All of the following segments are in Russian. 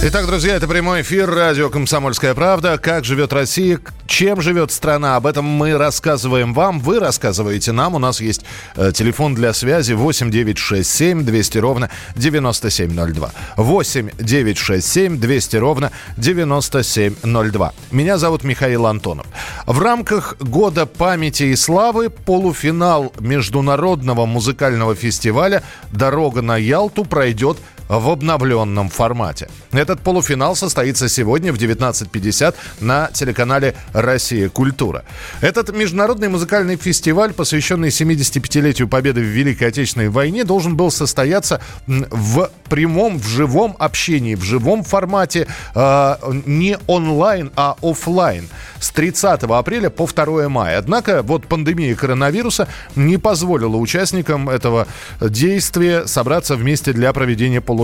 Итак, друзья, это прямой эфир радио «Комсомольская правда». Как живет Россия, чем живет страна, об этом мы рассказываем вам, вы рассказываете нам. У нас есть э, телефон для связи 8 967 200 ровно 9702. 8 967 200 ровно 9702. Меня зовут Михаил Антонов. В рамках Года памяти и славы полуфинал Международного музыкального фестиваля «Дорога на Ялту» пройдет в обновленном формате. Этот полуфинал состоится сегодня в 19.50 на телеканале «Россия. Культура». Этот международный музыкальный фестиваль, посвященный 75-летию победы в Великой Отечественной войне, должен был состояться в прямом, в живом общении, в живом формате, э, не онлайн, а офлайн с 30 апреля по 2 мая. Однако вот пандемия коронавируса не позволила участникам этого действия собраться вместе для проведения полуфинала.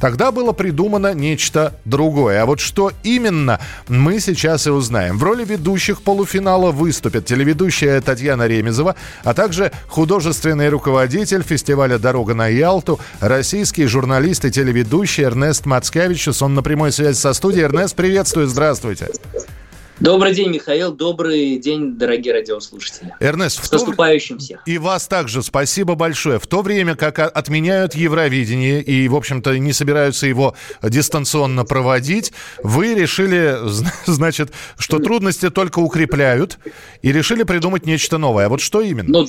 Тогда было придумано нечто другое. А вот что именно, мы сейчас и узнаем. В роли ведущих полуфинала выступят телеведущая Татьяна Ремезова, а также художественный руководитель фестиваля «Дорога на Ялту», российский журналист и телеведущий Эрнест Мацкевичус. Он на прямой связи со студией. Эрнест, приветствую, здравствуйте. Добрый день, Михаил. Добрый день, дорогие радиослушатели. Эрнест, с наступающим всех. И вас также спасибо большое. В то время, как отменяют Евровидение и, в общем-то, не собираются его дистанционно проводить, вы решили, значит, что трудности только укрепляют и решили придумать нечто новое. А вот что именно? Ну,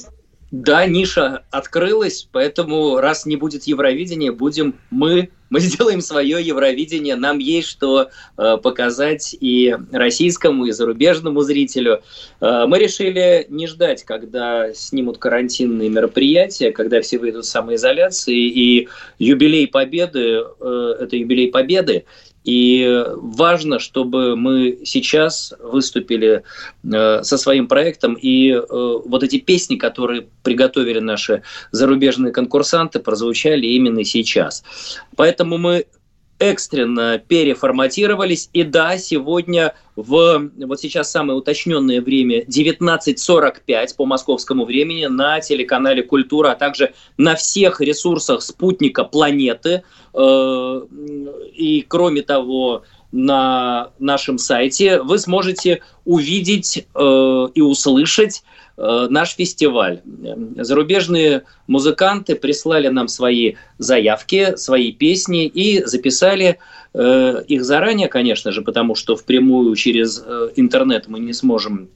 да, ниша открылась, поэтому раз не будет Евровидения, будем мы, мы сделаем свое Евровидение. Нам есть что э, показать и российскому, и зарубежному зрителю. Э, мы решили не ждать, когда снимут карантинные мероприятия, когда все выйдут с самоизоляции, и юбилей Победы, э, это юбилей Победы, и важно, чтобы мы сейчас выступили э, со своим проектом, и э, вот эти песни, которые приготовили наши зарубежные конкурсанты, прозвучали именно сейчас. Поэтому мы экстренно переформатировались. И да, сегодня в вот сейчас самое уточненное время 19.45 по московскому времени на телеканале «Культура», а также на всех ресурсах спутника планеты. Э, и кроме того, на нашем сайте вы сможете увидеть э, и услышать Э, наш фестиваль. Зарубежные музыканты прислали нам свои заявки, свои песни и записали э, их заранее, конечно же, потому что впрямую через э, интернет мы не сможем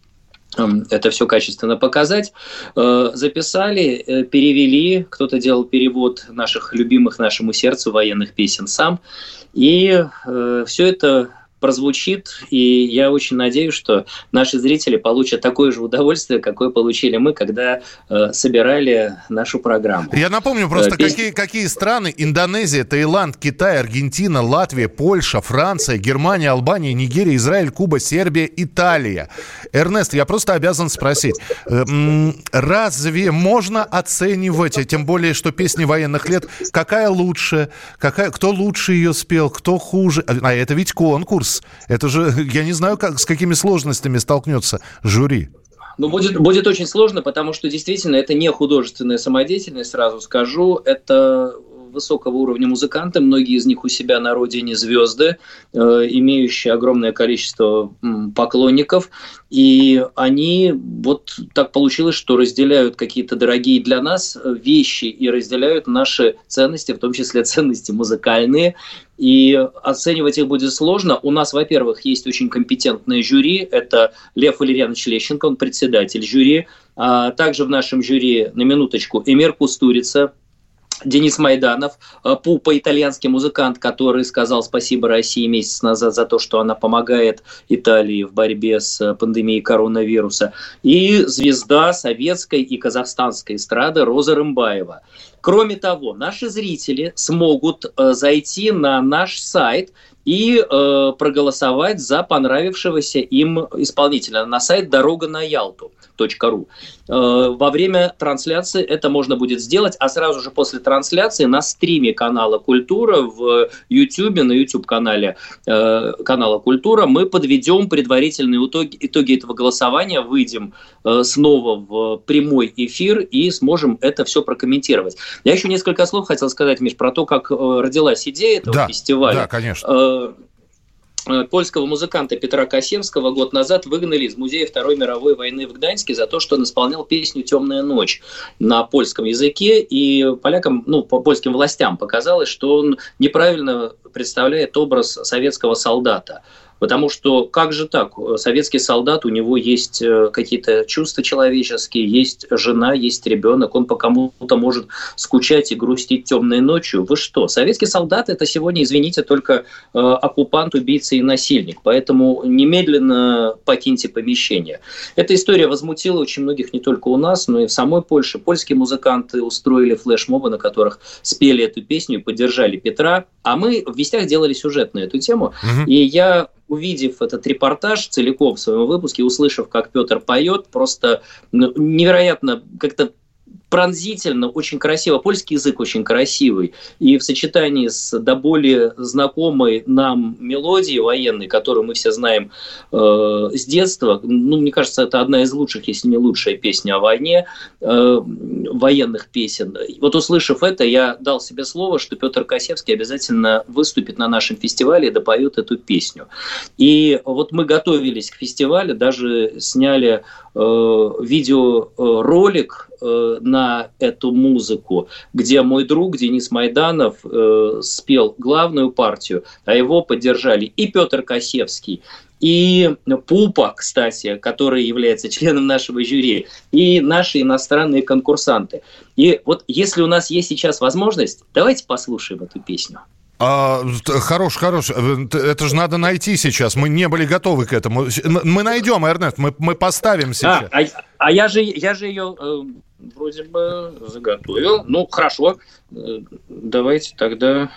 это все качественно показать. Записали, перевели, кто-то делал перевод наших любимых нашему сердцу военных песен сам. И все это прозвучит, и я очень надеюсь, что наши зрители получат такое же удовольствие, какое получили мы, когда э, собирали нашу программу. Я напомню просто, э, Пес... какие, какие страны, Индонезия, Таиланд, Китай, Аргентина, Латвия, Польша, Франция, Германия, Албания, Нигерия, Израиль, Куба, Сербия, Италия. Эрнест, я просто обязан спросить, э, разве можно оценивать, тем более, что песни военных лет, какая лучше, какая, кто лучше ее спел, кто хуже, а это ведь конкурс, конкурс. Это же, я не знаю, как, с какими сложностями столкнется жюри. Ну, будет, будет очень сложно, потому что действительно это не художественная самодеятельность, сразу скажу. Это высокого уровня музыканты, многие из них у себя на родине звезды, э, имеющие огромное количество поклонников, и они вот так получилось, что разделяют какие-то дорогие для нас вещи и разделяют наши ценности, в том числе ценности музыкальные, и оценивать их будет сложно. У нас, во-первых, есть очень компетентное жюри. Это Лев Валерьянович Лещенко, он председатель жюри. А также в нашем жюри, на минуточку, Эмир Кустурица, Денис Майданов, э, пупа итальянский музыкант, который сказал спасибо России месяц назад за то, что она помогает Италии в борьбе с э, пандемией коронавируса, и звезда советской и казахстанской эстрады Роза Рымбаева. Кроме того, наши зрители смогут э, зайти на наш сайт и э, проголосовать за понравившегося им исполнителя на сайт «Дорога на Ялту». .ру. Э, во время трансляции это можно будет сделать, а сразу же после трансляции на стриме канала «Культура» в YouTube, на YouTube-канале э, канала «Культура» мы подведем предварительные итоги, итоги этого голосования, выйдем э, снова в прямой эфир и сможем это все прокомментировать. Я еще несколько слов хотел сказать, Миш, про то, как родилась идея этого да, фестиваля. Да, конечно Э, польского музыканта Петра Косевского год назад выгнали из музея Второй мировой войны в Гданьске за то, что он исполнял песню «Темная ночь» на польском языке, и полякам, ну, по польским властям показалось, что он неправильно представляет образ советского солдата. Потому что как же так? Советский солдат, у него есть э, какие-то чувства человеческие, есть жена, есть ребенок, он по кому-то может скучать и грустить темной ночью. Вы что? Советский солдат это сегодня, извините, только э, оккупант, убийца и насильник. Поэтому немедленно покиньте помещение. Эта история возмутила очень многих не только у нас, но и в самой Польше. Польские музыканты устроили флешмобы, на которых спели эту песню и поддержали Петра. А мы в вестях делали сюжет на эту тему. Угу. И я увидев этот репортаж целиком в своем выпуске, услышав, как Петр поет, просто ну, невероятно как-то пронзительно, очень красиво. Польский язык очень красивый. И в сочетании с до более знакомой нам мелодией военной, которую мы все знаем э, с детства, ну, мне кажется, это одна из лучших, если не лучшая песня о войне, э, военных песен. Вот услышав это, я дал себе слово, что Петр Косевский обязательно выступит на нашем фестивале и допоет эту песню. И вот мы готовились к фестивалю, даже сняли э, видеоролик Э, на эту музыку, где мой друг Денис Майданов э, спел главную партию, а его поддержали и Петр Косевский, и Пупа, кстати, который является членом нашего жюри, и наши иностранные конкурсанты. И вот если у нас есть сейчас возможность, давайте послушаем эту песню. А, хорош, хорош. Э, это же надо найти сейчас. Мы не были готовы к этому. Мы найдем, Эрнест, мы, мы поставим а, сейчас. А, а, а я же, я же ее э, вроде бы заготовил. Ну, хорошо. Э, давайте тогда...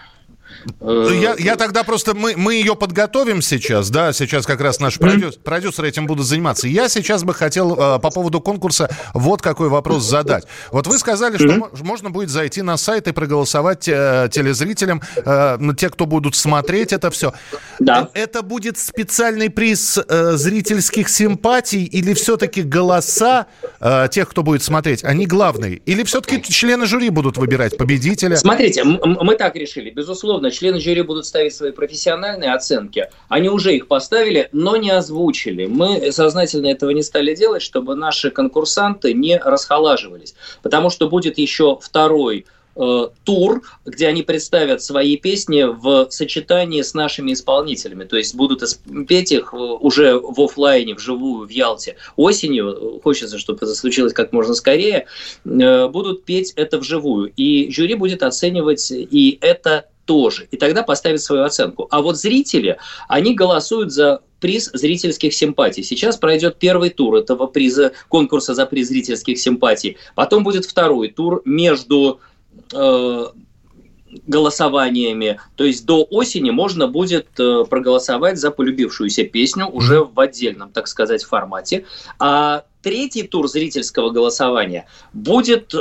Э, я, я тогда просто, мы, мы ее подготовим сейчас, да, сейчас как раз наш продюсер, продюсеры этим будут заниматься. Я сейчас бы хотел э, по поводу конкурса вот какой вопрос задать. Вот вы сказали, что можно будет зайти на сайт и проголосовать э, телезрителям, э, те, кто будут смотреть это все. Да. Э, это будет специальный приз э, зрительских симпатий или все-таки голоса э, тех, кто будет смотреть, они главные? Или все-таки члены жюри будут выбирать победителя? Смотрите, мы так решили. Безусловно, члены жюри будут ставить свои профессиональные оценки. Они уже их поставили, но не озвучили. Мы сознательно этого не стали делать, чтобы наши конкурсанты не расхолаживались. Потому что будет еще второй э, тур, где они представят свои песни в сочетании с нашими исполнителями. То есть будут петь их уже в офлайне, вживую, в Ялте. Осенью, хочется, чтобы это случилось как можно скорее, э, будут петь это вживую. И жюри будет оценивать и это тоже. И тогда поставит свою оценку. А вот зрители, они голосуют за приз зрительских симпатий. Сейчас пройдет первый тур этого приза, конкурса за приз зрительских симпатий. Потом будет второй тур между э, голосованиями. То есть до осени можно будет э, проголосовать за полюбившуюся песню уже в отдельном, так сказать, формате. А третий тур зрительского голосования будет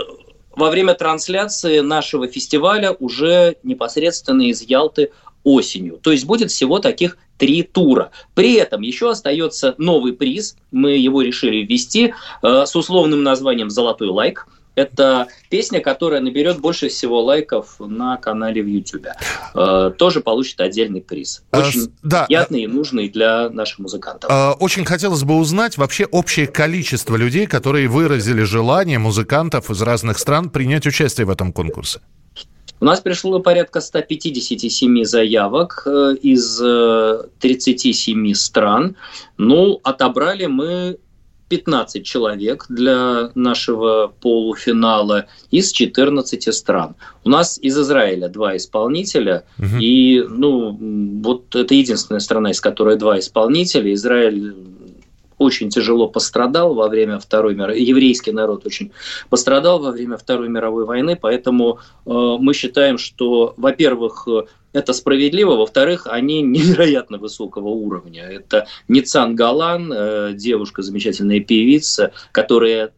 во время трансляции нашего фестиваля уже непосредственно из Ялты осенью. То есть будет всего таких три тура. При этом еще остается новый приз, мы его решили ввести э, с условным названием «Золотой лайк». Это песня, которая наберет больше всего лайков на канале в YouTube. Э, тоже получит отдельный приз. А, очень а, да. приятный и нужный для наших музыкантов. А, очень хотелось бы узнать вообще общее количество людей, которые выразили желание музыкантов из разных стран принять участие в этом конкурсе. У нас пришло порядка 157 заявок э, из 37 э, стран. Ну, отобрали мы 15 человек для нашего полуфинала из 14 стран. У нас из Израиля два исполнителя, угу. и ну вот это единственная страна, из которой два исполнителя. Израиль очень тяжело пострадал во время Второй мировой, еврейский народ очень пострадал во время Второй мировой войны, поэтому э, мы считаем, что, во-первых, это справедливо. Во-вторых, они невероятно высокого уровня. Это Ницан Галан, э, девушка, замечательная певица, которая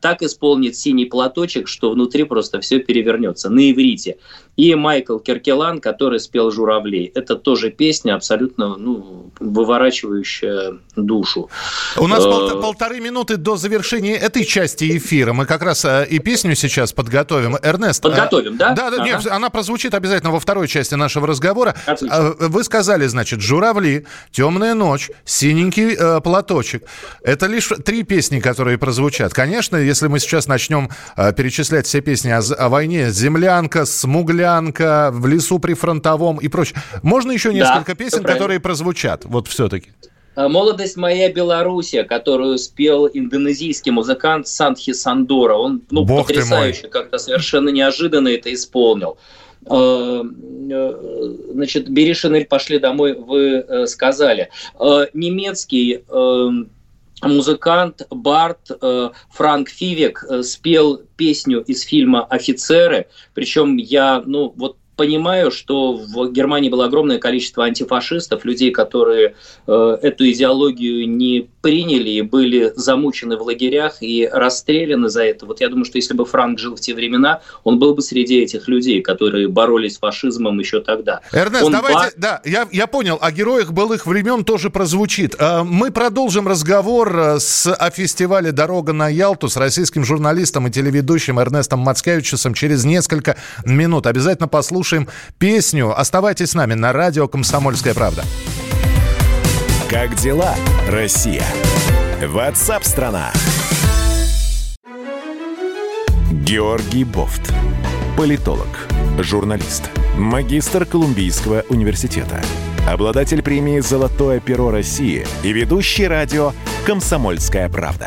так исполнит синий платочек, что внутри просто все перевернется на иврите. И Майкл Киркелан, который спел «Журавлей». Это тоже песня абсолютно ну, выворачивающая душу. У нас пол- полторы минуты до завершения этой части эфира. Мы как раз и песню сейчас подготовим. Эрнест. Подготовим, да? Да, да. Ага. Нет, она прозвучит обязательно во второй части нашего разговора. Отлично. Вы сказали, значит, «Журавли», «Темная ночь», «Синенький э, платочек». Это лишь три песни, которые прозвучат. Конечно, если мы сейчас начнем э, перечислять все песни о, о войне, «Землянка», «Смуглянка», «В лесу при фронтовом» и прочее. Можно еще несколько да, песен, которые прозвучат? Вот все-таки. Э, «Молодость моя Белоруссия», которую спел индонезийский музыкант Сандхи Сандора. Он ну, Бог потрясающе, как-то совершенно неожиданно это исполнил. Э, э, значит, «Бери пошли домой», вы сказали. Немецкий музыкант Барт Франк Фивек спел песню из фильма «Офицеры», причем я, ну, вот понимаю, что в Германии было огромное количество антифашистов, людей, которые э, эту идеологию не приняли и были замучены в лагерях и расстреляны за это. Вот я думаю, что если бы Франк жил в те времена, он был бы среди этих людей, которые боролись с фашизмом еще тогда. Эрнест, он давайте, ба... да, я, я понял, о героях былых времен тоже прозвучит. Э, мы продолжим разговор э, с, о фестивале «Дорога на Ялту» с российским журналистом и телеведущим Эрнестом Мацкевичусом через несколько минут. Обязательно послушаем песню. Оставайтесь с нами на радио «Комсомольская правда». Как дела, Россия? Ватсап-страна! Георгий Бофт. Политолог, журналист, магистр Колумбийского университета, обладатель премии «Золотое перо России» и ведущий радио «Комсомольская правда».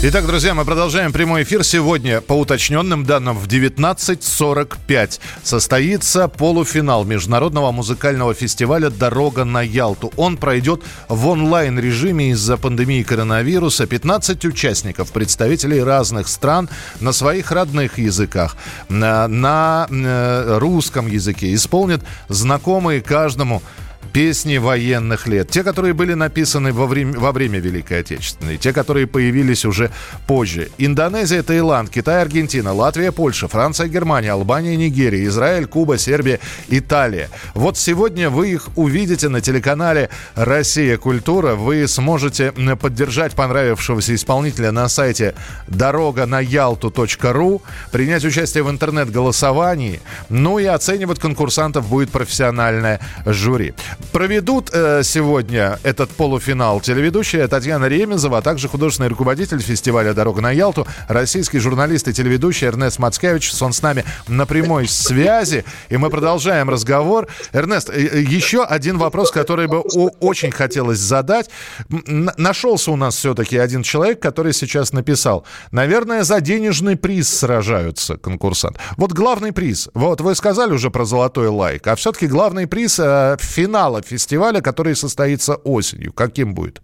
Итак, друзья, мы продолжаем прямой эфир. Сегодня, по уточненным данным, в 19.45 состоится полуфинал Международного музыкального фестиваля «Дорога на Ялту». Он пройдет в онлайн-режиме из-за пандемии коронавируса. 15 участников, представителей разных стран на своих родных языках, на, на э, русском языке исполнят знакомые каждому песни военных лет. Те, которые были написаны во время, во время Великой Отечественной, те, которые появились уже позже. Индонезия, Таиланд, Китай, Аргентина, Латвия, Польша, Франция, Германия, Албания, Нигерия, Израиль, Куба, Сербия, Италия. Вот сегодня вы их увидите на телеканале «Россия. Культура». Вы сможете поддержать понравившегося исполнителя на сайте дорога на ялту.ру, принять участие в интернет-голосовании, ну и оценивать конкурсантов будет профессиональное жюри. Проведут э, сегодня этот полуфинал телеведущая Татьяна Ремезова, а также художественный руководитель фестиваля «Дорога на Ялту», российский журналист и телеведущий Эрнест Мацкевич. Он с нами на прямой связи, и мы продолжаем разговор. Эрнест, э, э, еще один вопрос, который бы очень хотелось задать. Нашелся у нас все-таки один человек, который сейчас написал. Наверное, за денежный приз сражаются конкурсант. Вот главный приз. Вот вы сказали уже про золотой лайк, а все-таки главный приз э, финал финала фестиваля, который состоится осенью? Каким будет?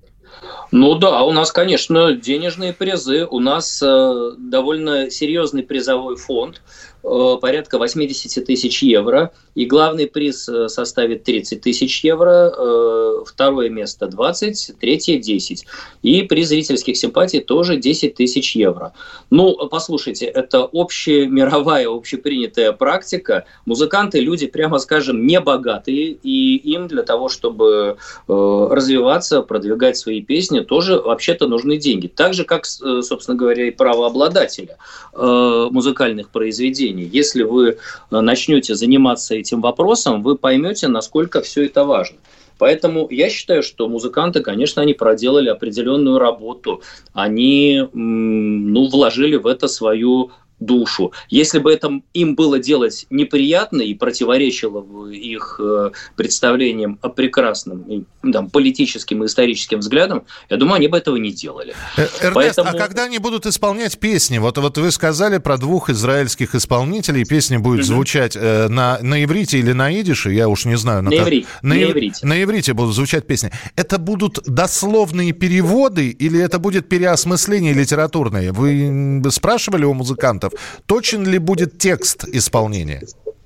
Ну да, у нас, конечно, денежные призы. У нас э, довольно серьезный призовой фонд. Э, порядка 80 тысяч евро. И главный приз э, составит 30 тысяч евро, э, второе место 20, третье 10. И приз зрительских симпатий тоже 10 тысяч евро. Ну, послушайте, это общая мировая, общепринятая практика. Музыканты люди, прямо скажем, не богатые, и им для того, чтобы развиваться, продвигать свои песни, тоже вообще-то нужны деньги. Так же, как, собственно говоря, и правообладателя музыкальных произведений обучении. Если вы э, начнете заниматься этим вопросом, вы поймете, насколько все это важно. Поэтому я считаю, что музыканты, конечно, они проделали определенную работу. Они ну, вложили в это свою душу. Если бы это им было делать неприятно и противоречило бы их э, представлениям о прекрасном там, политическим и историческим взглядам, я думаю, они бы этого не делали. Э, Эрнест, а Поэтому... а когда они будут исполнять песни? Вот, вот вы сказали про двух израильских исполнителей, песня будет угу. звучать э, на, на иврите или на идише, я уж не знаю. На, на, иврите. на, на иврите. На иврите будут звучать песни. Это будут дословные переводы или это будет переосмысление литературное? Вы спрашивали у музыкантов, точен ли будет текст исполнения?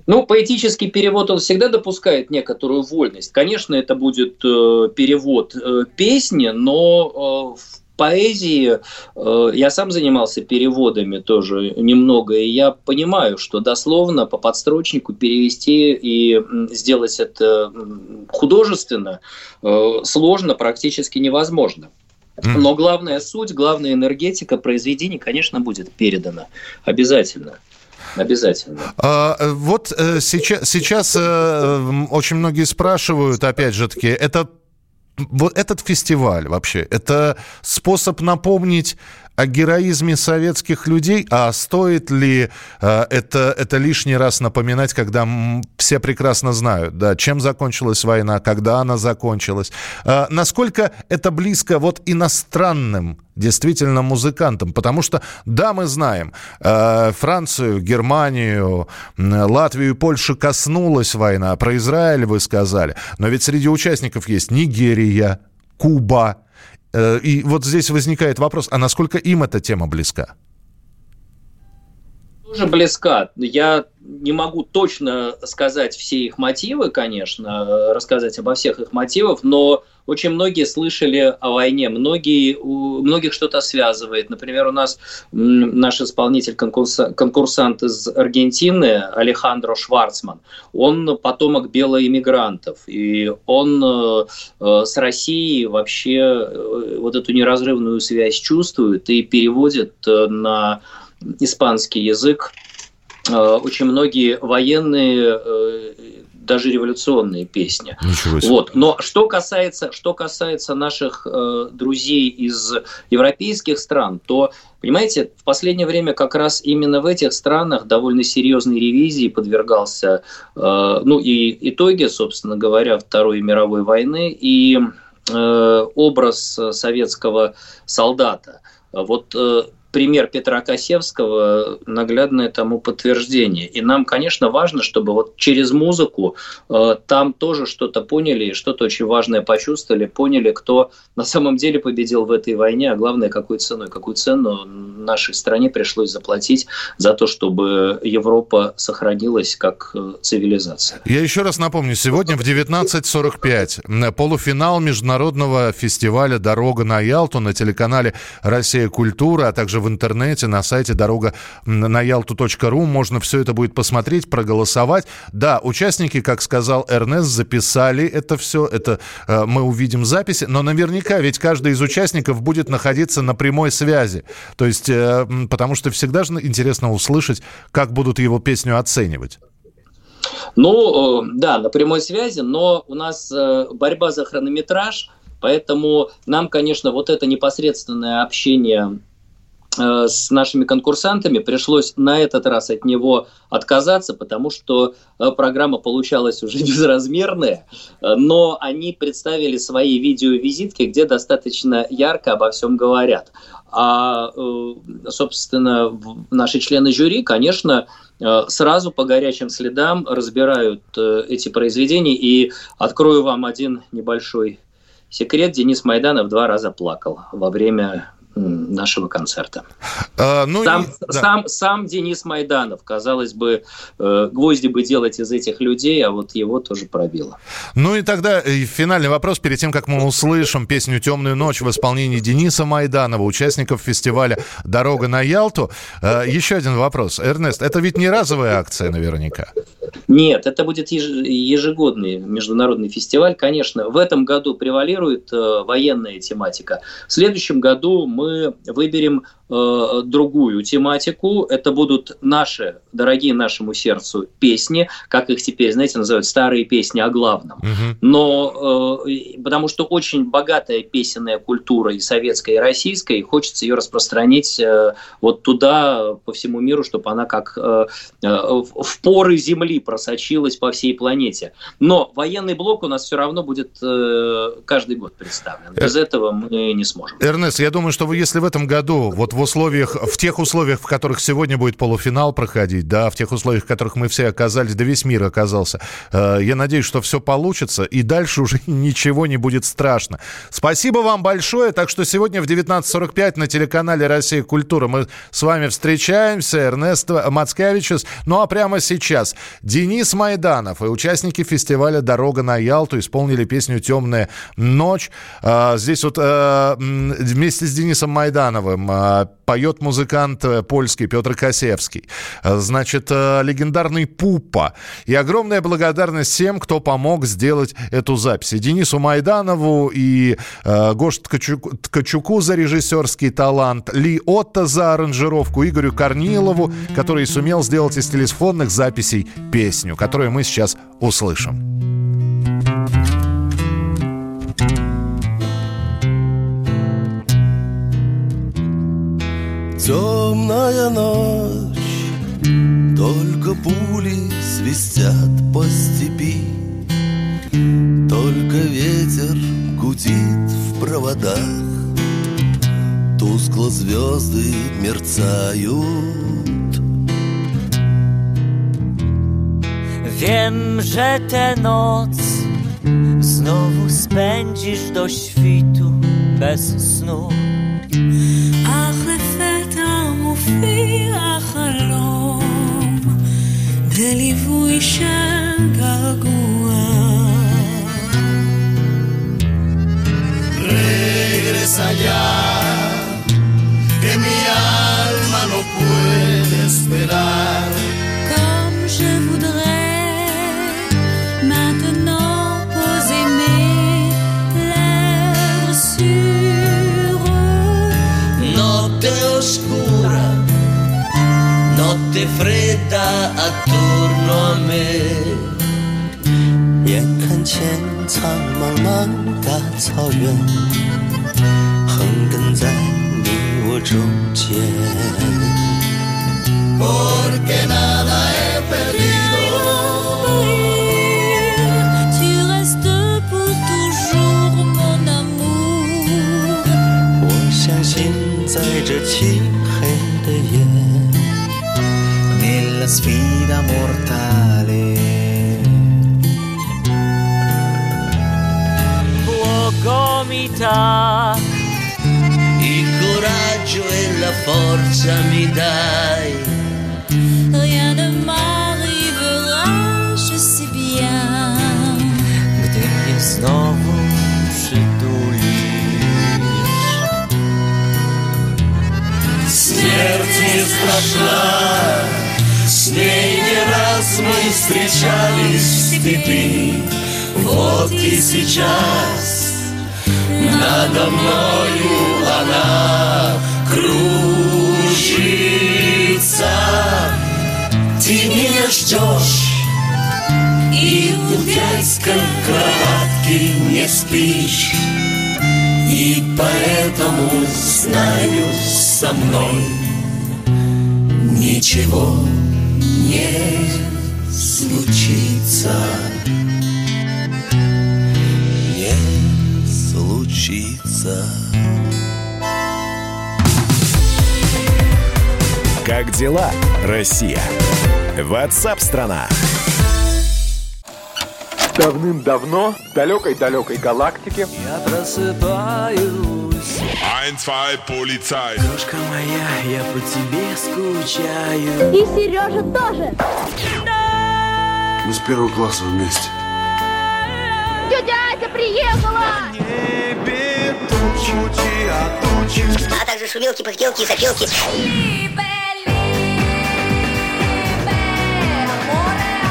Ну, поэтический перевод, он всегда допускает некоторую вольность. Конечно, это будет э, перевод э, песни, но э, в поэзии э, я сам занимался переводами тоже немного, и я понимаю, что дословно по подстрочнику перевести и сделать это художественно э, сложно, практически невозможно. Но главная суть, главная энергетика произведений, конечно, будет передана обязательно. Обязательно. А, вот э, сейчас, сейчас э, очень многие спрашивают, опять же таки, это вот этот фестиваль вообще, это способ напомнить о героизме советских людей, а стоит ли э, это, это лишний раз напоминать, когда все прекрасно знают, да, чем закончилась война, когда она закончилась, э, насколько это близко вот иностранным действительно музыкантам, потому что, да, мы знаем, э, Францию, Германию, Латвию, Польшу коснулась война, про Израиль вы сказали, но ведь среди участников есть Нигерия, Куба, и вот здесь возникает вопрос, а насколько им эта тема близка? Тоже близка. Я не могу точно сказать все их мотивы, конечно, рассказать обо всех их мотивах, но очень многие слышали о войне, многие, у многих что-то связывает. Например, у нас наш исполнитель, конкурсант из Аргентины, Алехандро Шварцман, он потомок белоиммигрантов, и он э, э, с Россией вообще э, вот эту неразрывную связь чувствует и переводит на испанский язык Э, очень многие военные э, даже революционные песни. Вот. Но что касается, что касается наших э, друзей из европейских стран, то, понимаете, в последнее время как раз именно в этих странах довольно серьезной ревизии подвергался, ну и итоги, собственно говоря, Второй мировой войны и образ советского солдата. Вот пример Петра Косевского наглядное тому подтверждение. И нам, конечно, важно, чтобы вот через музыку э, там тоже что-то поняли, что-то очень важное почувствовали, поняли, кто на самом деле победил в этой войне, а главное, какой ценой, какую цену нашей стране пришлось заплатить за то, чтобы Европа сохранилась как э, цивилизация. Я еще раз напомню, сегодня в 19.45 полуфинал международного фестиваля «Дорога на Ялту» на телеканале «Россия. Культура», а также в интернете, на сайте дорога на ялту.ру. Можно все это будет посмотреть, проголосовать. Да, участники, как сказал Эрнест, записали это все. Это э, мы увидим записи. Но наверняка ведь каждый из участников будет находиться на прямой связи. То есть, э, потому что всегда же интересно услышать, как будут его песню оценивать. Ну, э, да, на прямой связи, но у нас э, борьба за хронометраж, поэтому нам, конечно, вот это непосредственное общение с нашими конкурсантами пришлось на этот раз от него отказаться, потому что э, программа получалась уже безразмерная, э, но они представили свои видеовизитки, где достаточно ярко обо всем говорят. А, собственно, наши члены жюри, конечно, сразу по горячим следам разбирают эти произведения. И открою вам один небольшой секрет. Денис Майданов два раза плакал во время нашего концерта. А, ну сам, и, да. сам, сам Денис Майданов, казалось бы, э, гвозди бы делать из этих людей, а вот его тоже пробило. Ну и тогда и финальный вопрос, перед тем, как мы услышим песню «Темную ночь» в исполнении Дениса Майданова, участников фестиваля «Дорога на Ялту». Э, еще один вопрос. Эрнест, это ведь не разовая акция наверняка? Нет, это будет ежегодный международный фестиваль, конечно. В этом году превалирует э, военная тематика. В следующем году мы выберем э, другую тематику. Это будут наши, дорогие нашему сердцу песни, как их теперь, знаете, называют старые песни о главном. Угу. Но э, потому что очень богатая песенная культура и советская, и российская, и хочется ее распространить э, вот туда, по всему миру, чтобы она как э, э, в поры земли просочилась по всей планете. Но военный блок у нас все равно будет э, каждый год представлен. Без этого мы не сможем. Эрнест, я думаю, что если в этом году, вот в условиях, в тех условиях, в которых сегодня будет полуфинал проходить, да, в тех условиях, в которых мы все оказались, да весь мир оказался, э, я надеюсь, что все получится, и дальше уже ничего не будет страшно. Спасибо вам большое. Так что сегодня в 19.45 на телеканале «Россия. Культура» мы с вами встречаемся. Эрнест Мацкевичус. Ну а прямо сейчас Денис Майданов и участники фестиваля «Дорога на Ялту» исполнили песню «Темная ночь». А, здесь вот а, вместе с Денисом Майдановым а, поет музыкант э, польский Петр Косевский. Значит, легендарный Пупа. И огромная благодарность всем, кто помог сделать эту запись. И Денису Майданову, и э, Гош Ткачуку, Ткачуку за режиссерский талант, Ли Отто за аранжировку, Игорю Корнилову, который сумел сделать из телефонных записей песню, которую мы сейчас услышим. темная ночь. Только пули свистят по степи. Только ветер гудит в проводах. Тускло звезды мерцают. Wiem, же ты ночь, znowu spędzisz do świtu bez snu. Ach, מופיע חלום בליווי של געגוע. Regresa ya, que mi alma no puede esperar. Comme Fredda attorno a me. 眼看前苍茫茫大草原，横亘在你我中间。Dà Il coraggio e la forza mi dai. Rien ne m'arrivera, je sais bien. gdy mnie znowu przytulisz. Смерть не страшна, с ней не раз мы встречались в степи. Вот и сейчас надо мною она кружится. Ты меня ждешь и в детской кроватке не спишь. И поэтому знаю со мной ничего не случится. Случится. Как дела, Россия? Ватсап-страна! Давным-давно в далекой-далекой галактике Я просыпаюсь. Ein, zwei, Polizei. Крошка моя, я по тебе скучаю. И Сережа тоже. Мы с первого класса вместе. Тетя Приехала! А также шумелки, пыхтелки и сопелки. Либе,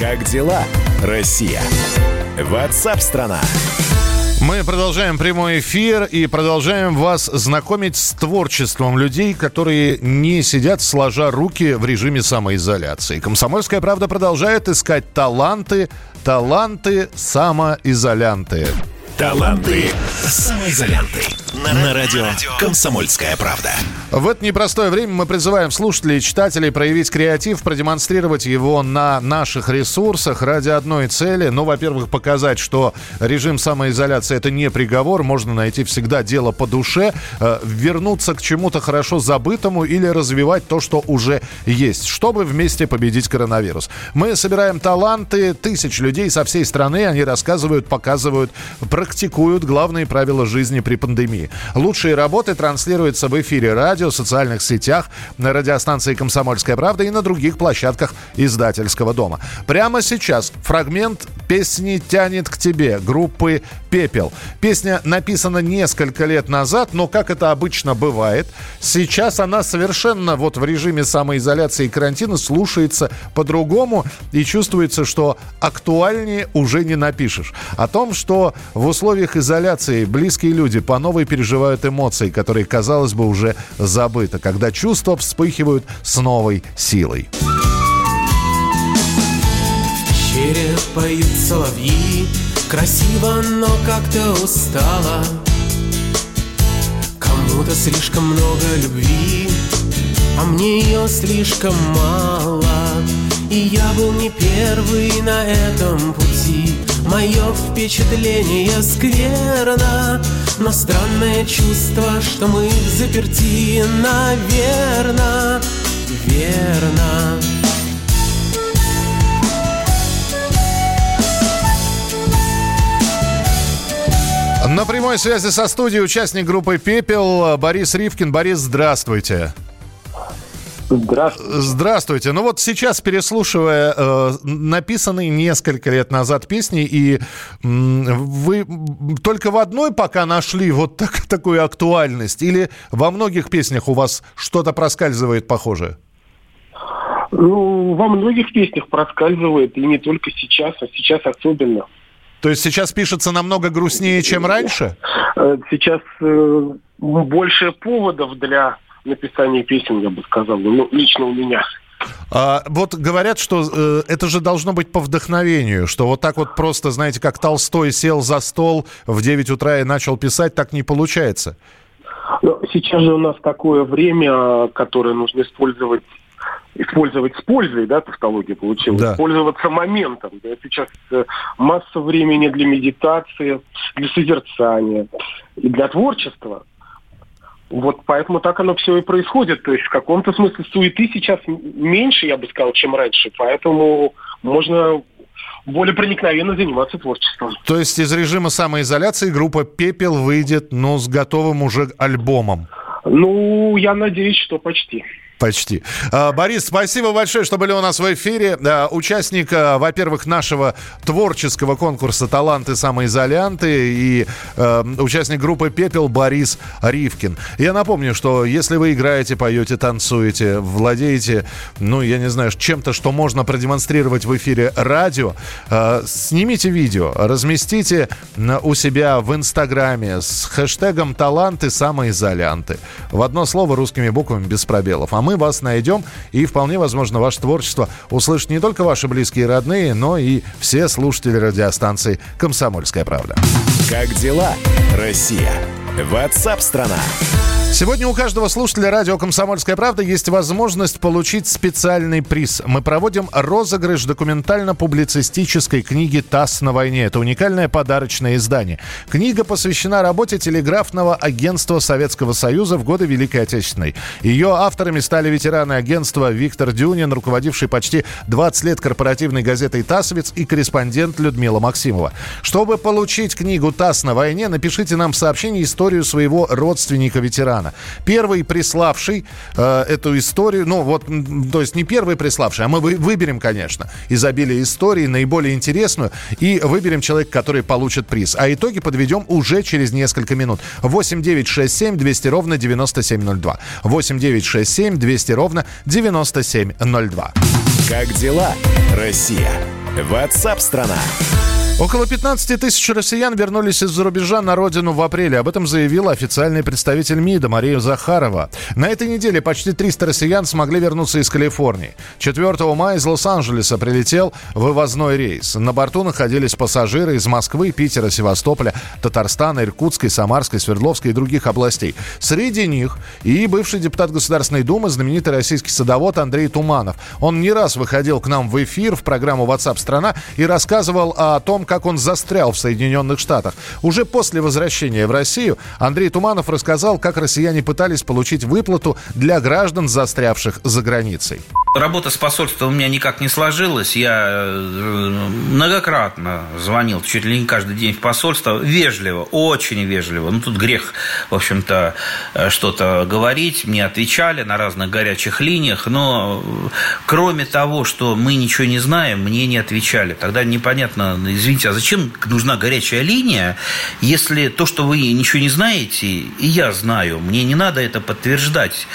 Как дела, Россия? Ватсап-страна! Мы продолжаем прямой эфир и продолжаем вас знакомить с творчеством людей, которые не сидят сложа руки в режиме самоизоляции. Комсомольская правда продолжает искать таланты, таланты самоизолянты. Таланты самоизолянты. На радио «Комсомольская правда». В это непростое время мы призываем слушателей и читателей проявить креатив, продемонстрировать его на наших ресурсах ради одной цели. Ну, во-первых, показать, что режим самоизоляции – это не приговор, можно найти всегда дело по душе, э, вернуться к чему-то хорошо забытому или развивать то, что уже есть, чтобы вместе победить коронавирус. Мы собираем таланты тысяч людей со всей страны, они рассказывают, показывают, практикуют главные правила жизни при пандемии. Лучшие работы транслируются в эфире радио, социальных сетях, на радиостанции «Комсомольская правда» и на других площадках издательского дома. Прямо сейчас фрагмент песни «Тянет к тебе» группы «Пепел». Песня написана несколько лет назад, но, как это обычно бывает, сейчас она совершенно вот в режиме самоизоляции и карантина слушается по-другому и чувствуется, что актуальнее уже не напишешь. О том, что в условиях изоляции близкие люди по новой переживают эмоции, которые, казалось бы, уже забыты, когда чувства вспыхивают с новой силой. В поют соловьи Красиво, но как-то устала Кому-то слишком много любви А мне ее слишком мало. И я был не первый на этом пути Мое впечатление скверно Но странное чувство, что мы заперти Наверно, верно На прямой связи со студией участник группы «Пепел» Борис Ривкин. Борис, здравствуйте. Здравствуйте. Здравствуйте. Ну вот сейчас, переслушивая э, написанные несколько лет назад песни, и э, вы только в одной пока нашли вот так, такую актуальность? Или во многих песнях у вас что-то проскальзывает похожее? Ну, во многих песнях проскальзывает, и не только сейчас, а сейчас особенно. То есть сейчас пишется намного грустнее, чем раньше? Э, Сейчас э, больше поводов для написания песен, я бы сказал, ну, лично у меня. А, вот говорят, что э, это же должно быть по вдохновению, что вот так вот просто, знаете, как Толстой сел за стол в 9 утра и начал писать, так не получается. Но сейчас же у нас такое время, которое нужно использовать использовать с пользой, да, тавтология получилась, Да. пользоваться моментом. Да. Сейчас э, масса времени для медитации, для созерцания и для творчества. Вот поэтому так оно все и происходит. То есть в каком-то смысле суеты сейчас меньше, я бы сказал, чем раньше. Поэтому можно более проникновенно заниматься творчеством. То есть из режима самоизоляции группа «Пепел» выйдет, ну, с готовым уже альбомом. Ну, я надеюсь, что почти. Почти. А, Борис, спасибо большое, что были у нас в эфире. А, Участник, а, во-первых, нашего творческого конкурса «Таланты самоизолянты» и э, участник группы «Пепел» Борис Ривкин. Я напомню, что если вы играете, поете, танцуете, владеете, ну, я не знаю, чем-то, что можно продемонстрировать в эфире радио, снимите видео, разместите у себя в Инстаграме с хэштегом «Таланты самоизолянты». В одно слово русскими буквами без пробелов. А мы вас найдем, и вполне возможно, ваше творчество услышат не только ваши близкие и родные, но и все слушатели радиостанции «Комсомольская правда». Как дела, Россия? Ватсап-страна! Сегодня у каждого слушателя радио «Комсомольская правда» есть возможность получить специальный приз. Мы проводим розыгрыш документально-публицистической книги «ТАСС на войне». Это уникальное подарочное издание. Книга посвящена работе телеграфного агентства Советского Союза в годы Великой Отечественной. Ее авторами стали ветераны агентства Виктор Дюнин, руководивший почти 20 лет корпоративной газетой «Тассовец» и корреспондент Людмила Максимова. Чтобы получить книгу «ТАСС на войне», напишите нам в сообщении историю своего родственника-ветерана. Первый приславший э, эту историю, ну вот, то есть не первый приславший, а мы вы- выберем, конечно, из обилия историй наиболее интересную и выберем человека, который получит приз. А итоги подведем уже через несколько минут. 8 9 6 7 200 ровно 9702. 8 9 6 7 200 ровно 9702. Как дела, Россия? Ватсап-страна! Около 15 тысяч россиян вернулись из-за рубежа на родину в апреле. Об этом заявила официальный представитель МИДа Мария Захарова. На этой неделе почти 300 россиян смогли вернуться из Калифорнии. 4 мая из Лос-Анджелеса прилетел вывозной рейс. На борту находились пассажиры из Москвы, Питера, Севастополя, Татарстана, Иркутской, Самарской, Свердловской и других областей. Среди них и бывший депутат Государственной Думы, знаменитый российский садовод Андрей Туманов. Он не раз выходил к нам в эфир в программу WhatsApp страна и рассказывал о том, как он застрял в Соединенных Штатах. Уже после возвращения в Россию Андрей Туманов рассказал, как россияне пытались получить выплату для граждан, застрявших за границей. Работа с посольством у меня никак не сложилась. Я э, многократно звонил, чуть ли не каждый день в посольство. Вежливо, очень вежливо. Ну, тут грех, в общем-то, э, что-то говорить. Мне отвечали на разных горячих линиях. Но э, кроме того, что мы ничего не знаем, мне не отвечали. Тогда непонятно, извините, а зачем нужна горячая линия, если то, что вы ничего не знаете, и я знаю, мне не надо это подтверждать.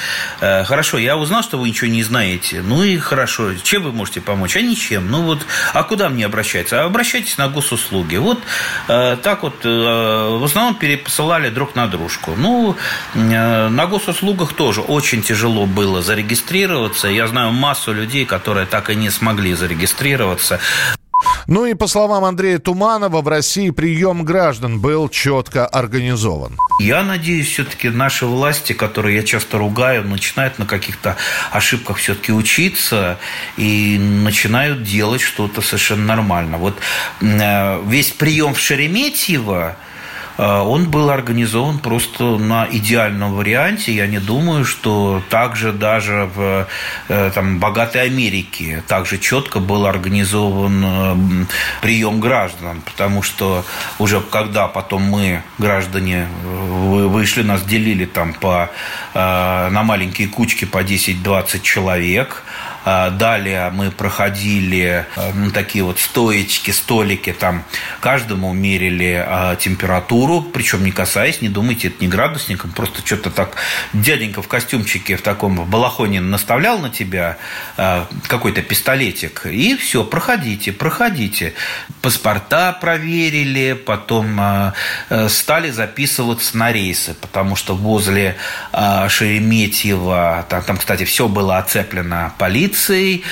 Э, Хорошо, я узнал, что вы ничего не знаете. Ну и хорошо. Чем вы можете помочь? А ничем. Ну вот, а куда мне обращаться? А обращайтесь на госуслуги. Вот э, так вот э, в основном перепосылали друг на дружку. Ну, на госуслугах тоже очень тяжело было зарегистрироваться. Я знаю массу людей, которые так и не смогли зарегистрироваться. Ну и по словам Андрея Туманова, в России прием граждан был четко организован. Я надеюсь, все-таки наши власти, которые я часто ругаю, начинают на каких-то ошибках все-таки учиться и начинают делать что-то совершенно нормально. Вот э, весь прием в Шереметьево, он был организован просто на идеальном варианте. Я не думаю, что также даже в э, там, богатой Америке также четко был организован э, прием граждан, потому что уже когда потом мы, граждане, вы- вышли, нас делили там по, э, на маленькие кучки по 10-20 человек, Далее мы проходили э, ну, такие вот стоечки, столики, там каждому мерили а, температуру, причем не касаясь, не думайте, это не градусником, просто что-то так дяденька в костюмчике в таком в балахоне наставлял на тебя а, какой-то пистолетик, и все, проходите, проходите. Паспорта проверили, потом а, э, стали записываться на рейсы, потому что возле а, Шереметьево, там, там, кстати, все было оцеплено полицией, see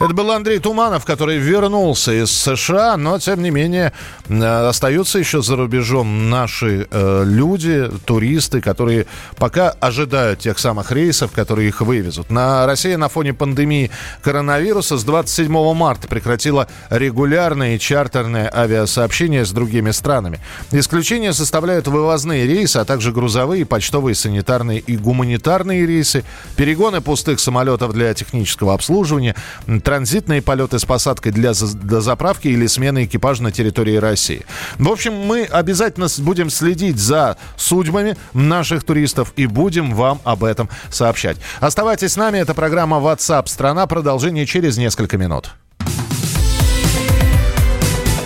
Это был Андрей Туманов, который вернулся из США, но, тем не менее, э, остаются еще за рубежом наши э, люди, туристы, которые пока ожидают тех самых рейсов, которые их вывезут. На Россия на фоне пандемии коронавируса с 27 марта прекратила регулярные чартерные авиасообщения с другими странами. Исключение составляют вывозные рейсы, а также грузовые, почтовые, санитарные и гуманитарные рейсы, перегоны пустых самолетов для технического обслуживания, транзитные полеты с посадкой для за- дозаправки или смены экипажа на территории России. В общем, мы обязательно будем следить за судьбами наших туристов и будем вам об этом сообщать. Оставайтесь с нами, это программа WhatsApp страна. Продолжение через несколько минут.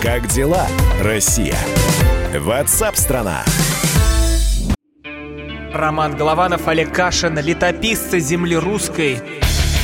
Как дела, Россия? Ватсап-страна! Роман Голованов, Олег Кашин, летописцы земли русской.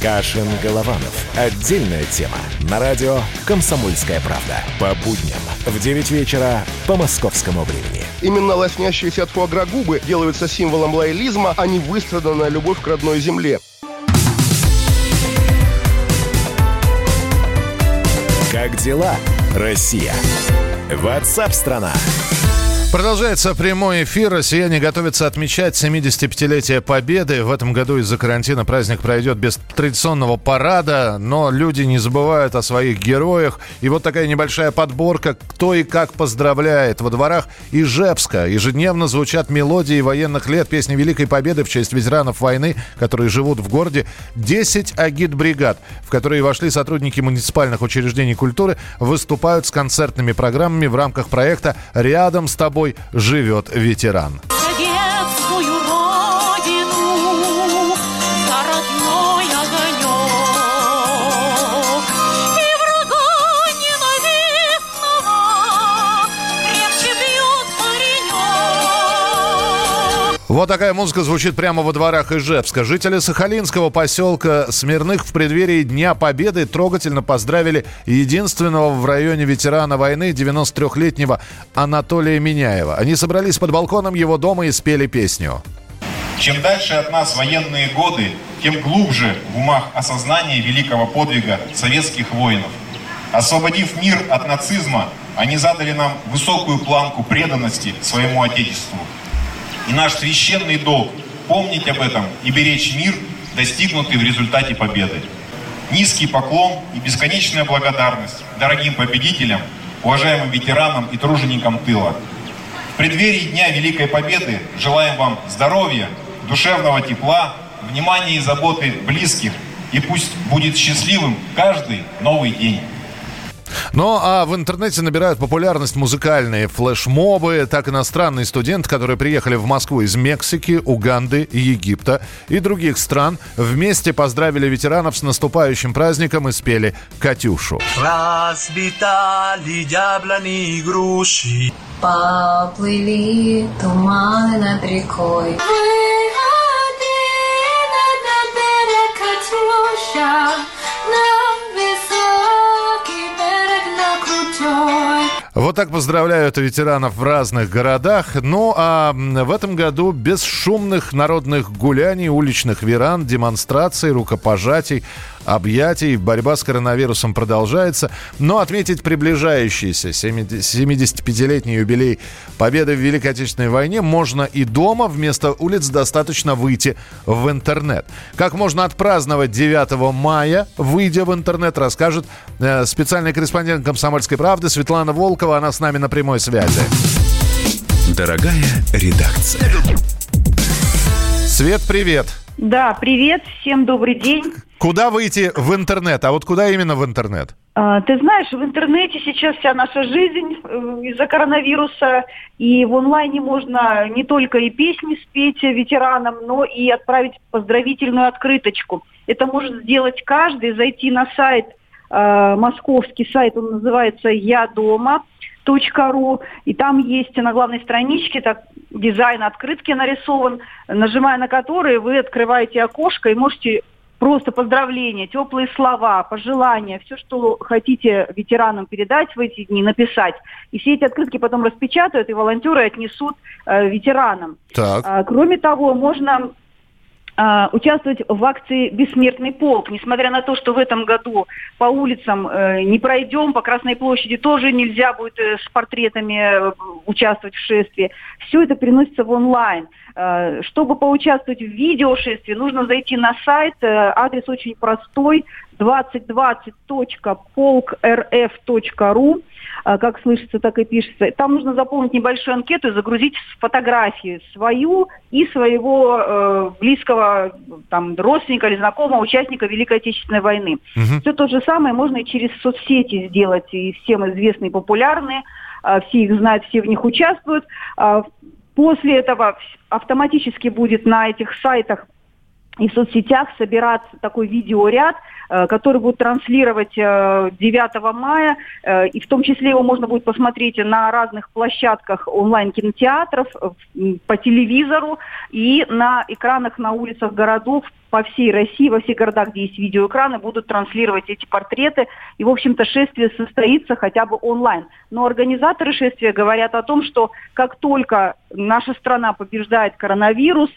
Кашин-Голованов. Отдельная тема. На радио «Комсомольская правда». По будням в 9 вечера по московскому времени. Именно лоснящиеся от фуагра губы делаются символом лоялизма, а не выстраданная любовь к родной земле. Как дела, Россия? Ватсап-страна! Продолжается прямой эфир. Россияне готовятся отмечать 75-летие Победы. В этом году из-за карантина праздник пройдет без традиционного парада, но люди не забывают о своих героях. И вот такая небольшая подборка, кто и как поздравляет. Во дворах Ижевска ежедневно звучат мелодии военных лет, песни Великой Победы в честь ветеранов войны, которые живут в городе. 10 агит-бригад, в которые вошли сотрудники муниципальных учреждений культуры, выступают с концертными программами в рамках проекта «Рядом с тобой живет ветеран». Вот такая музыка звучит прямо во дворах Ижевска. Жители Сахалинского поселка Смирных в преддверии Дня Победы трогательно поздравили единственного в районе ветерана войны 93-летнего Анатолия Миняева. Они собрались под балконом его дома и спели песню. Чем дальше от нас военные годы, тем глубже в умах осознание великого подвига советских воинов. Освободив мир от нацизма, они задали нам высокую планку преданности своему Отечеству. И наш священный долг – помнить об этом и беречь мир, достигнутый в результате победы. Низкий поклон и бесконечная благодарность дорогим победителям, уважаемым ветеранам и труженикам тыла. В преддверии Дня Великой Победы желаем вам здоровья, душевного тепла, внимания и заботы близких. И пусть будет счастливым каждый новый день. Ну, а в интернете набирают популярность музыкальные флешмобы. Так иностранные студенты, которые приехали в Москву из Мексики, Уганды, Египта и других стран, вместе поздравили ветеранов с наступающим праздником и спели «Катюшу». Расцветали яблони и груши. Поплыли туманы над рекой. Выходи на берег, Катюша, Вот так поздравляют ветеранов в разных городах. Ну, а в этом году без шумных народных гуляний, уличных веран, демонстраций, рукопожатий, объятий. Борьба с коронавирусом продолжается. Но отметить приближающийся 70 75-летний юбилей Победы в Великой Отечественной войне можно и дома. Вместо улиц достаточно выйти в интернет. Как можно отпраздновать 9 мая, выйдя в интернет, расскажет э, специальный корреспондент «Комсомольской правды» Светлана Волкова. Она с нами на прямой связи. Дорогая редакция. Свет, привет. Да, привет, всем добрый день. Куда выйти в интернет? А вот куда именно в интернет? А, Ты знаешь, в интернете сейчас вся наша жизнь э, из-за коронавируса, и в онлайне можно не только и песни спеть ветеранам, но и отправить поздравительную открыточку. Это может сделать каждый, зайти на сайт, э, московский сайт, он называется «Я дома», ру, и там есть на главной страничке так, дизайн открытки нарисован, нажимая на который вы открываете окошко и можете просто поздравления, теплые слова, пожелания, все, что хотите ветеранам передать в эти дни, написать. И все эти открытки потом распечатают, и волонтеры отнесут э, ветеранам. Так. А, кроме того, можно а, участвовать в акции «Бессмертный полк». Несмотря на то, что в этом году по улицам э, не пройдем, по Красной площади тоже нельзя будет э, с портретами э, участвовать в шествии, все это переносится в онлайн. Э, чтобы поучаствовать в видеошествии, нужно зайти на сайт, э, адрес очень простой, 2020.polkrf.ru, э, как слышится, так и пишется. Там нужно заполнить небольшую анкету и загрузить фотографию свою и своего э, близкого там, родственника или знакомого, участника Великой Отечественной войны. Мгм. Все то же самое можно и через соцсети сделать, и всем известные популярные, все их знают, все в них участвуют. После этого автоматически будет на этих сайтах и в соцсетях собираться такой видеоряд, э, который будет транслировать э, 9 мая, э, и в том числе его можно будет посмотреть на разных площадках онлайн-кинотеатров, э, по телевизору и на экранах на улицах городов по всей России, во всех городах, где есть видеоэкраны, будут транслировать эти портреты. И, в общем-то, шествие состоится хотя бы онлайн. Но организаторы шествия говорят о том, что как только наша страна побеждает коронавирус,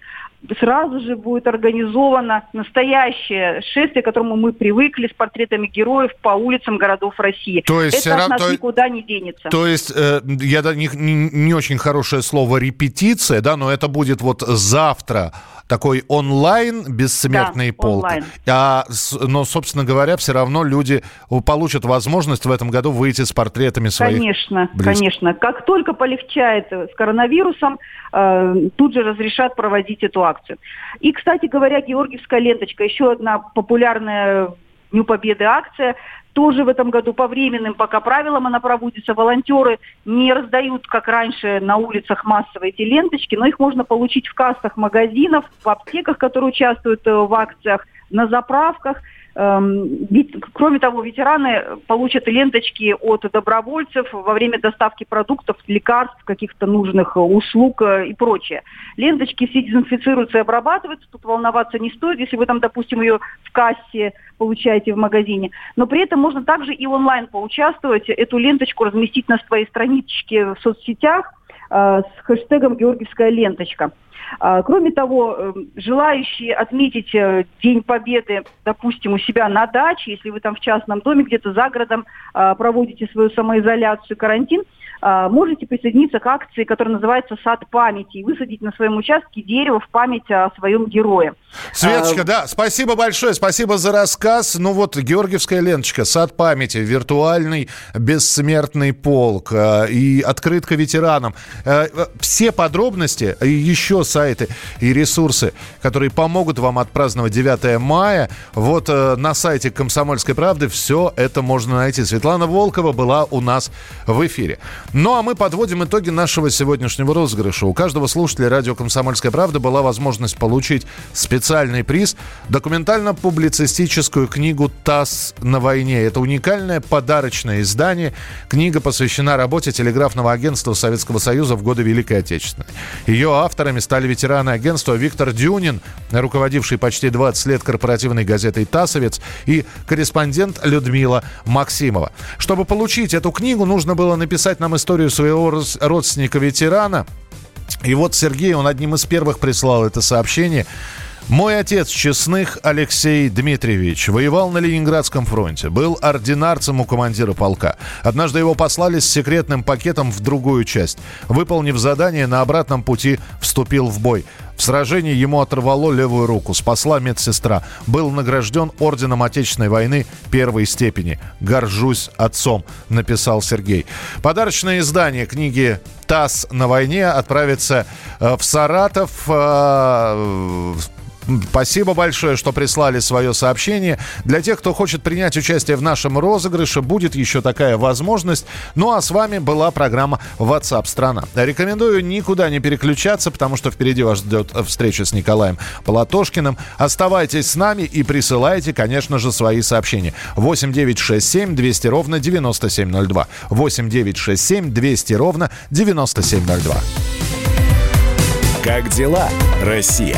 сразу же будет организовано настоящее шествие, к которому мы привыкли с портретами героев по улицам городов России. То есть Это от нас то- никуда не денется. То есть, э, я не, не- не очень хорошее слово репетиция, да, но это будет вот завтра такой онлайн бессмертный Да, полк. онлайн. А, но, собственно говоря, все равно люди получат возможность в этом году выйти с портретами своих. Конечно, близких. конечно. Как только полегчает с коронавирусом, э, тут же разрешат проводить эту акцию. И, кстати говоря, Георгиевская ленточка, еще одна популярная Дню Победы акция, тоже в этом году по временным пока правилам она проводится. Волонтеры не раздают, как раньше, на улицах массово эти ленточки, но их можно получить в кассах магазинов, в аптеках, которые участвуют э, в акциях, на заправках. Эм, кроме того, ветераны получат ленточки от добровольцев во время доставки продуктов, лекарств, каких-то нужных э, услуг э, и прочее. Ленточки все дезинфицируются и обрабатываются, тут волноваться не стоит, если вы там, допустим, ее в кассе получаете в магазине. Но при этом можно также и онлайн поучаствовать, эту ленточку разместить на своей страничке в соцсетях э, с хэштегом «Георгиевская ленточка». А, Кроме того, э, желающие отметить э, День Победы, допустим, у себя на даче, если вы там в частном доме, где-то за городом а, проводите свою самоизоляцию, карантин, а, можете присоединиться к акции, которая называется «Сад памяти» и высадить на своем участке дерево в память о своем герое. Светочка, А, да, спасибо большое, спасибо за рассказ. Ну вот, Георгиевская ленточка, сад памяти, виртуальный бессмертный полк э, и открытка ветеранам. Э, Все подробности, и сайты и ресурсы, которые помогут вам отпраздновать 9 мая, вот э, на сайте «Комсомольской правды» все это можно найти. Светлана Волкова была у нас в эфире. Ну, а мы подводим итоги нашего сегодняшнего розыгрыша. У каждого слушателя радио «Комсомольская правда» была возможность получить специальный приз – документально-публицистическую книгу «ТАСС на войне». Это уникальное подарочное издание. Книга посвящена работе телеграфного агентства Советского Союза в годы Великой Отечественной. Ее авторами стали ветераны агентства Виктор Дюнин, руководивший почти 20 лет корпоративной газетой «Тасовец», и корреспондент Людмила Максимова. Чтобы получить эту книгу, нужно было написать нам историю своего родственника-ветерана. И вот Сергей, он одним из первых прислал это сообщение. Мой отец Честных Алексей Дмитриевич воевал на Ленинградском фронте, был ординарцем у командира полка. Однажды его послали с секретным пакетом в другую часть. Выполнив задание, на обратном пути вступил в бой. В сражении ему оторвало левую руку, спасла медсестра. Был награжден орденом Отечественной войны первой степени. «Горжусь отцом», написал Сергей. Подарочное издание книги «ТАСС на войне» отправится э, в Саратов э, Спасибо большое, что прислали свое сообщение. Для тех, кто хочет принять участие в нашем розыгрыше, будет еще такая возможность. Ну а с вами была программа WhatsApp страна. Рекомендую никуда не переключаться, потому что впереди вас ждет встреча с Николаем Платошкиным. Оставайтесь с нами и присылайте, конечно же, свои сообщения. 8 9 6 7 200 ровно 9702. 8 9 6 7 200 ровно 9702. Как дела, Россия?